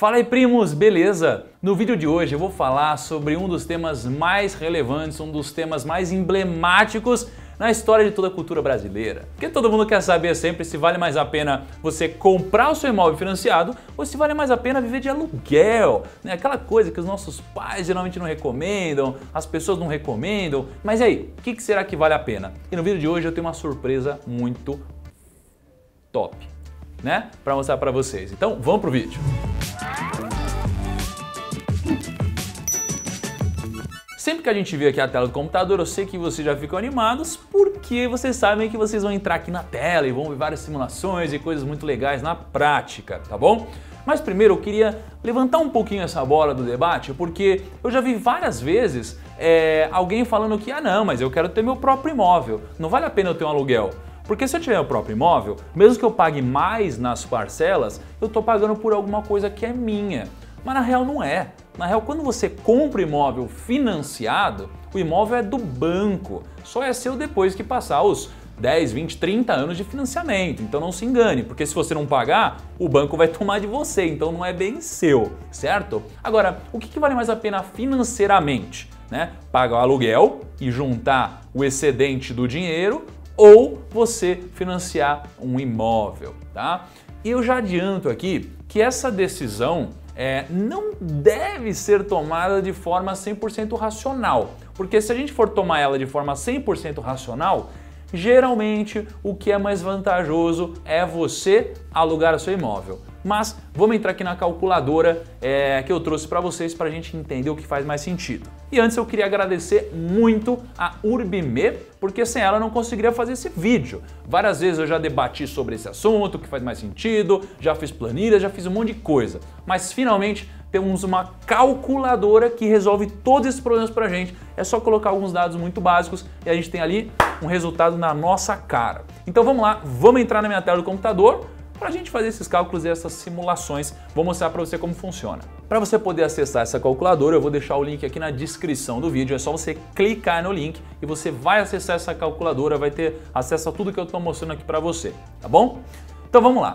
Fala aí primos, beleza? No vídeo de hoje eu vou falar sobre um dos temas mais relevantes, um dos temas mais emblemáticos na história de toda a cultura brasileira. Porque todo mundo quer saber sempre se vale mais a pena você comprar o seu imóvel financiado ou se vale mais a pena viver de aluguel, né? Aquela coisa que os nossos pais geralmente não recomendam, as pessoas não recomendam. Mas e aí, o que, que será que vale a pena? E no vídeo de hoje eu tenho uma surpresa muito top, né? Para mostrar para vocês. Então, vamos pro vídeo. Sempre que a gente vê aqui a tela do computador, eu sei que vocês já ficam animados porque vocês sabem que vocês vão entrar aqui na tela e vão ver várias simulações e coisas muito legais na prática, tá bom? Mas primeiro eu queria levantar um pouquinho essa bola do debate porque eu já vi várias vezes é, alguém falando que, ah não, mas eu quero ter meu próprio imóvel, não vale a pena eu ter um aluguel. Porque se eu tiver o próprio imóvel, mesmo que eu pague mais nas parcelas, eu estou pagando por alguma coisa que é minha. Mas na real não é. Na real, quando você compra imóvel financiado, o imóvel é do banco. Só é seu depois que passar os 10, 20, 30 anos de financiamento. Então não se engane, porque se você não pagar, o banco vai tomar de você, então não é bem seu, certo? Agora, o que, vale mais a pena financeiramente? Né? Pagar o aluguel e juntar o excedente do dinheiro ou você financiar um imóvel, tá? E eu já adianto aqui que essa decisão é, não deve ser tomada de forma 100% racional, porque se a gente for tomar ela de forma 100% racional, geralmente o que é mais vantajoso é você alugar o seu imóvel. Mas vamos entrar aqui na calculadora é, que eu trouxe para vocês para a gente entender o que faz mais sentido. E antes eu queria agradecer muito a Urbime, porque sem ela eu não conseguiria fazer esse vídeo. Várias vezes eu já debati sobre esse assunto, o que faz mais sentido, já fiz planilha, já fiz um monte de coisa. Mas finalmente temos uma calculadora que resolve todos esses problemas para a gente. É só colocar alguns dados muito básicos e a gente tem ali um resultado na nossa cara. Então vamos lá, vamos entrar na minha tela do computador para a gente fazer esses cálculos e essas simulações. Vou mostrar para você como funciona. Para você poder acessar essa calculadora, eu vou deixar o link aqui na descrição do vídeo. É só você clicar no link e você vai acessar essa calculadora, vai ter acesso a tudo que eu estou mostrando aqui para você, tá bom? Então vamos lá.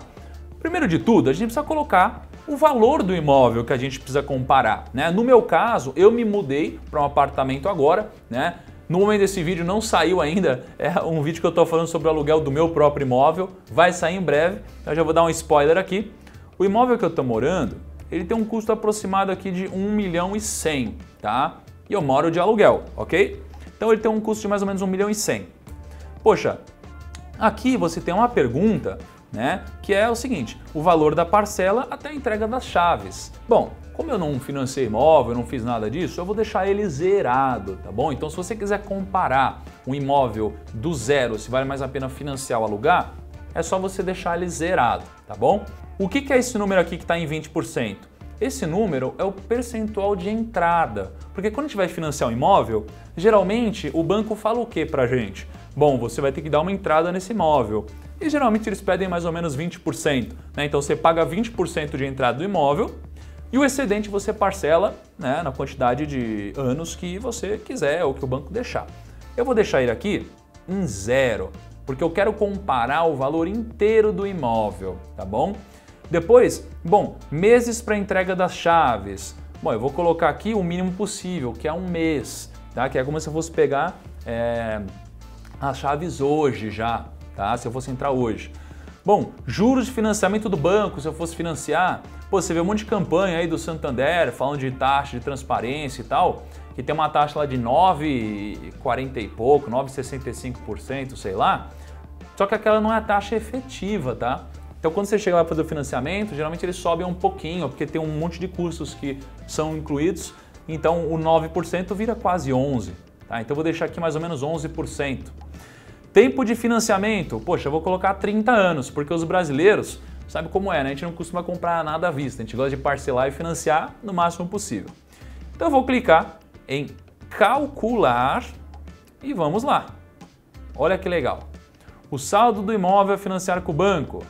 Primeiro de tudo, a gente precisa colocar o valor do imóvel que a gente precisa comparar. Né? No meu caso, eu me mudei para um apartamento agora, né? No momento desse vídeo não saiu ainda, é um vídeo que eu estou falando sobre o aluguel do meu próprio imóvel, vai sair em breve, eu já vou dar um spoiler aqui. O imóvel que eu estou morando, ele tem um custo aproximado aqui de 1 milhão e 100, tá? E eu moro de aluguel, ok? Então ele tem um custo de mais ou menos 1 milhão e 100. Poxa, aqui você tem uma pergunta, né, que é o seguinte, o valor da parcela até a entrega das chaves. Bom, como eu não financei imóvel, não fiz nada disso, eu vou deixar ele zerado, tá bom? Então se você quiser comparar um imóvel do zero, se vale mais a pena financiar ou alugar, é só você deixar ele zerado, tá bom? O que é esse número aqui que está em 20%? Esse número é o percentual de entrada, porque quando a gente vai financiar um imóvel, geralmente o banco fala o que pra gente? Bom, você vai ter que dar uma entrada nesse imóvel. E geralmente eles pedem mais ou menos 20%. Né? Então você paga 20% de entrada do imóvel e o excedente você parcela né, na quantidade de anos que você quiser ou que o banco deixar. Eu vou deixar ele aqui em zero, porque eu quero comparar o valor inteiro do imóvel, tá bom? Depois, bom, meses para entrega das chaves. Bom, eu vou colocar aqui o mínimo possível, que é um mês, tá? Que é como se eu fosse pegar é, as chaves hoje já, tá? Se eu fosse entrar hoje. Bom, juros de financiamento do banco, se eu fosse financiar, pô, você vê um monte de campanha aí do Santander falando de taxa de transparência e tal, que tem uma taxa lá de 9,40 e pouco, 9,65%, sei lá. Só que aquela não é a taxa efetiva, tá? Então quando você chega lá para fazer o financiamento, geralmente ele sobe um pouquinho, porque tem um monte de custos que são incluídos, então o 9% vira quase 11, tá? Então eu vou deixar aqui mais ou menos 11%. Tempo de financiamento, poxa, eu vou colocar 30 anos, porque os brasileiros, sabe como é, né? A gente não costuma comprar nada à vista, a gente gosta de parcelar e financiar no máximo possível. Então eu vou clicar em calcular e vamos lá. Olha que legal. O saldo do imóvel a financiar com o banco,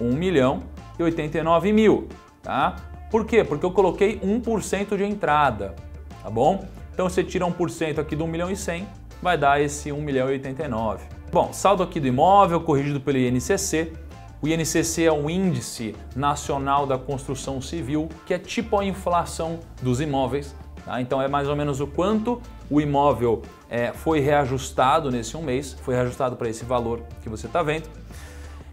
1 milhão e 89 mil, tá? Por quê? Porque eu coloquei 1% de entrada, tá bom? Então você tira 1% aqui do 1 milhão e 100, vai dar esse 1 milhão e 89. Bom, saldo aqui do imóvel corrigido pelo INCC, O INCC é o Índice Nacional da Construção Civil, que é tipo a inflação dos imóveis. Tá? Então é mais ou menos o quanto o imóvel é, foi reajustado nesse um mês, foi reajustado para esse valor que você está vendo.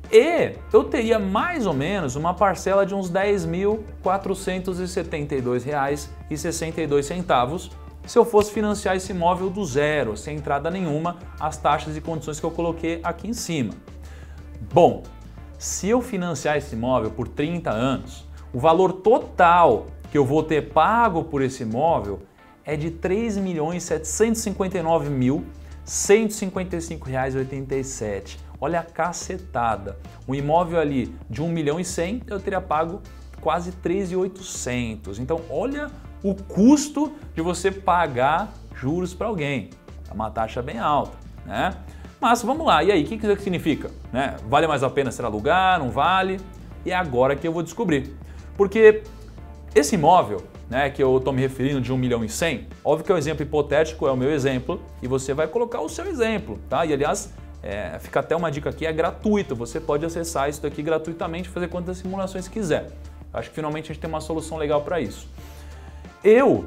E eu teria mais ou menos uma parcela de uns R$ 10.472,62 se eu fosse financiar esse imóvel do zero, sem entrada nenhuma, as taxas e condições que eu coloquei aqui em cima. Bom, se eu financiar esse imóvel por 30 anos, o valor total que eu vou ter pago por esse imóvel é de R$ 3.759.155,87. Olha a cacetada. Um imóvel ali de 1 milhão e 100, eu teria pago quase 3.800. Então, olha o custo de você pagar juros para alguém. É uma taxa bem alta, né? Mas vamos lá, e aí, o que isso significa? Né? Vale mais a pena ser alugar, não vale? E é agora que eu vou descobrir. Porque esse imóvel, né, que eu estou me referindo de 1 milhão e 100, óbvio que é um exemplo hipotético, é o meu exemplo, e você vai colocar o seu exemplo, tá? E aliás, é, fica até uma dica aqui, é gratuito, você pode acessar isso daqui gratuitamente, fazer quantas simulações quiser. Acho que finalmente a gente tem uma solução legal para isso. Eu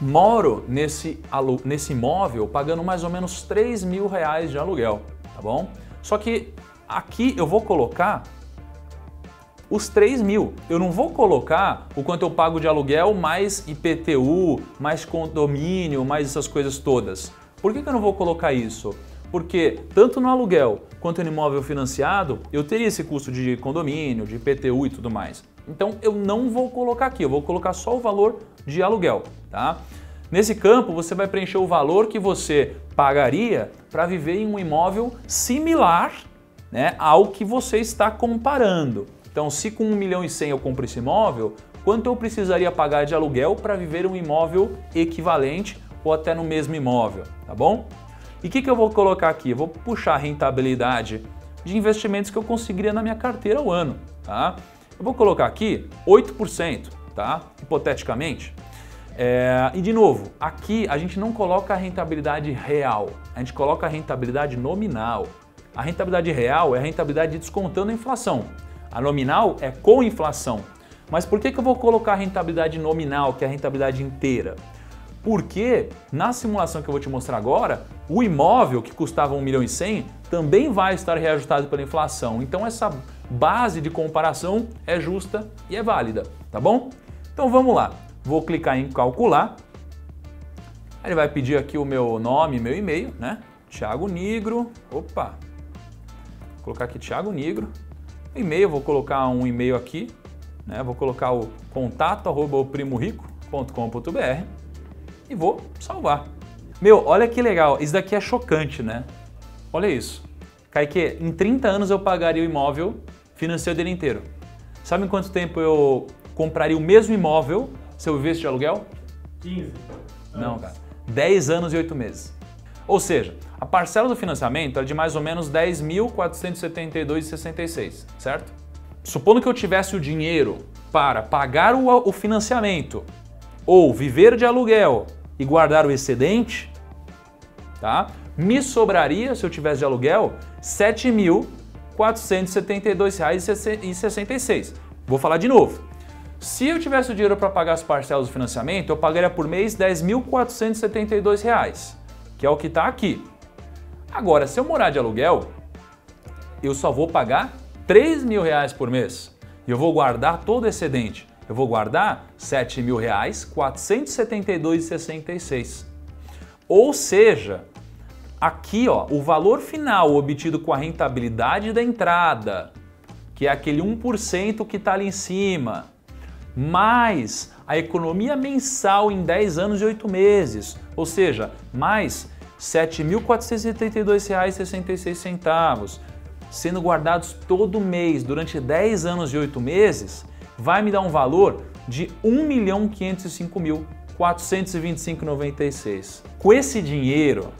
moro nesse, nesse imóvel pagando mais ou menos 3 mil reais de aluguel, tá bom? Só que aqui eu vou colocar os 3 mil. Eu não vou colocar o quanto eu pago de aluguel mais IPTU, mais condomínio, mais essas coisas todas. Por que, que eu não vou colocar isso? Porque tanto no aluguel quanto no imóvel financiado, eu teria esse custo de condomínio, de IPTU e tudo mais. Então eu não vou colocar aqui, eu vou colocar só o valor de aluguel, tá? Nesse campo você vai preencher o valor que você pagaria para viver em um imóvel similar né, ao que você está comparando. Então, se com 1 milhão e 100 eu compro esse imóvel, quanto eu precisaria pagar de aluguel para viver um imóvel equivalente ou até no mesmo imóvel, tá bom? E o que, que eu vou colocar aqui? Eu vou puxar a rentabilidade de investimentos que eu conseguiria na minha carteira ao ano, tá? Eu vou colocar aqui 8%, tá? Hipoteticamente. É, e de novo, aqui a gente não coloca a rentabilidade real, a gente coloca a rentabilidade nominal. A rentabilidade real é a rentabilidade descontando a inflação. A nominal é com inflação. Mas por que, que eu vou colocar a rentabilidade nominal, que é a rentabilidade inteira? Porque na simulação que eu vou te mostrar agora, o imóvel que custava 1 milhão e 100 também vai estar reajustado pela inflação. Então essa base de comparação é justa e é válida, tá bom? Então vamos lá. Vou clicar em calcular. Ele vai pedir aqui o meu nome, meu e-mail, né? Thiago Nigro. Opa. Vou colocar aqui Thiago Nigro. E-mail, vou colocar um e-mail aqui, né? Vou colocar o contato@oprimorico.com.br e vou salvar. Meu, olha que legal. Isso daqui é chocante, né? Olha isso. Kaique, em 30 anos eu pagaria o imóvel financiei o dele inteiro. Sabe em quanto tempo eu compraria o mesmo imóvel se eu vivesse de aluguel? 15. Não, cara. 10 anos e 8 meses. Ou seja, a parcela do financiamento é de mais ou menos 10.472,66, certo? Supondo que eu tivesse o dinheiro para pagar o, financiamento ou viver de aluguel e guardar o excedente, tá? Me sobraria, se eu tivesse de aluguel, 7 mil R$ 472,66. Vou falar de novo. Se eu tivesse o dinheiro para pagar as parcelas do financiamento, eu pagaria por mês R$ 10.472, que é o que está aqui. Agora, se eu morar de aluguel, eu só vou pagar R$ reais por mês e eu vou guardar todo o excedente. Eu vou guardar R$ 7.472,66. Ou seja, Aqui, ó, o valor final obtido com a rentabilidade da entrada, que é aquele 1% que está ali em cima, mais a economia mensal em 10 anos e 8 meses, ou seja, mais R$ 7.472,66, sendo guardados todo mês durante 10 anos e 8 meses, vai me dar um valor de R$ 1.505.425,96. Com esse dinheiro,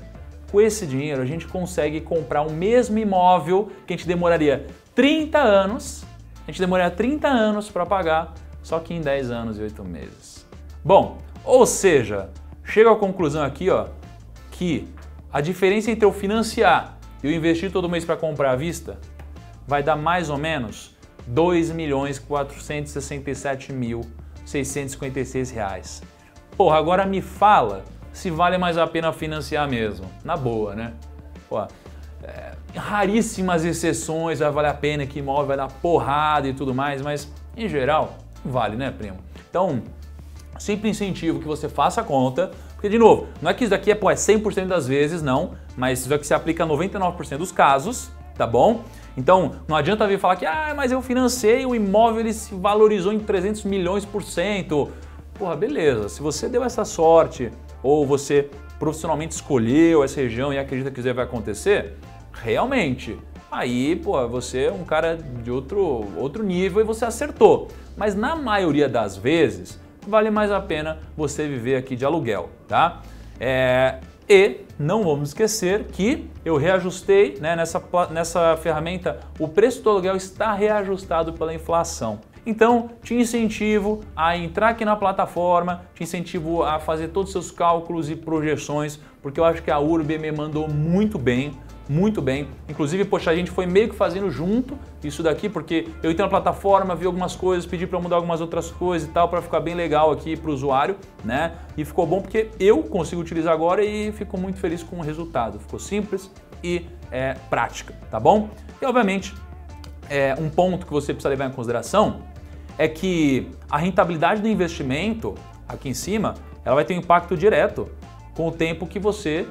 com esse dinheiro, a gente consegue comprar o mesmo imóvel que a gente demoraria 30 anos, a gente demoraria 30 anos para pagar, só que em 10 anos e 8 meses. Bom, ou seja, chega à conclusão aqui, ó, que a diferença entre eu financiar e eu investir todo mês para comprar à vista vai dar mais ou menos 2 milhões 467 mil 656 reais. Porra, agora me fala se vale mais a pena financiar mesmo. Na boa, né? Pô, é, raríssimas exceções vai valer a pena que imóvel vai dar porrada e tudo mais, mas em geral vale, né, primo? Então, sempre incentivo que você faça a conta, porque de novo, não é que isso daqui é, pô, é 100% das vezes, não, mas isso aqui se aplica a 99% dos casos, tá bom? Então, não adianta vir falar que, ah, mas eu financei, o imóvel ele se valorizou em 300 milhões por cento. Porra, beleza, se você deu essa sorte ou você profissionalmente escolheu essa região e acredita que isso vai acontecer, realmente, aí, pô, você é um cara de outro, outro nível e você acertou. Mas na maioria das vezes, vale mais a pena você viver aqui de aluguel, tá? É, e não vamos esquecer que eu reajustei né, nessa, nessa ferramenta, o preço do aluguel está reajustado pela inflação. Então, te incentivo a entrar aqui na plataforma, te incentivo a fazer todos os seus cálculos e projeções, porque eu acho que a Urb me mandou muito bem muito bem. Inclusive, poxa, a gente foi meio que fazendo junto isso daqui, porque eu entrei na plataforma, vi algumas coisas, pedi para mudar algumas outras coisas e tal, para ficar bem legal aqui para o usuário, né? E ficou bom porque eu consigo utilizar agora e fico muito feliz com o resultado. Ficou simples e é, prática, tá bom? E obviamente, é, um ponto que você precisa levar em consideração é que a rentabilidade do investimento aqui em cima, ela vai ter um impacto direto com o tempo que você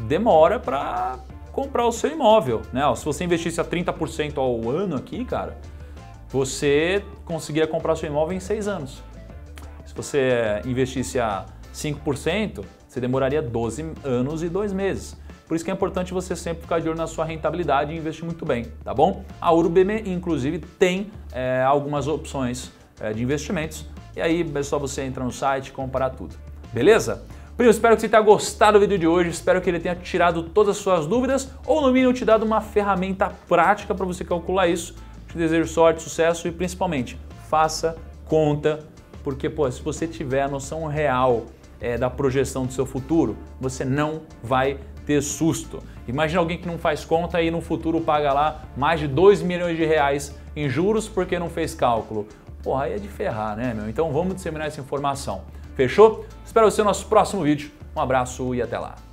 demora para comprar o seu imóvel. Né? Se você investisse a 30% ao ano aqui, cara, você conseguiria comprar seu imóvel em seis anos. Se você investisse a 5%, você demoraria 12 anos e dois meses. Por isso que é importante você sempre ficar de olho na sua rentabilidade e investir muito bem, tá bom? A URBM, inclusive, tem é, algumas opções é, de investimentos e aí é só você entrar no site e comparar tudo. Beleza? Primo, espero que você tenha gostado do vídeo de hoje, espero que ele tenha tirado todas as suas dúvidas ou no mínimo te dado uma ferramenta prática para você calcular isso. Te desejo sorte, sucesso e principalmente faça conta, porque pô, se você tiver a noção real é, da projeção do seu futuro, você não vai ter susto. Imagina alguém que não faz conta e no futuro paga lá mais de 2 milhões de reais em juros porque não fez cálculo. Porra, aí é de ferrar, né, meu? Então vamos disseminar essa informação. Fechou? Espero você no nosso próximo vídeo. Um abraço e até lá.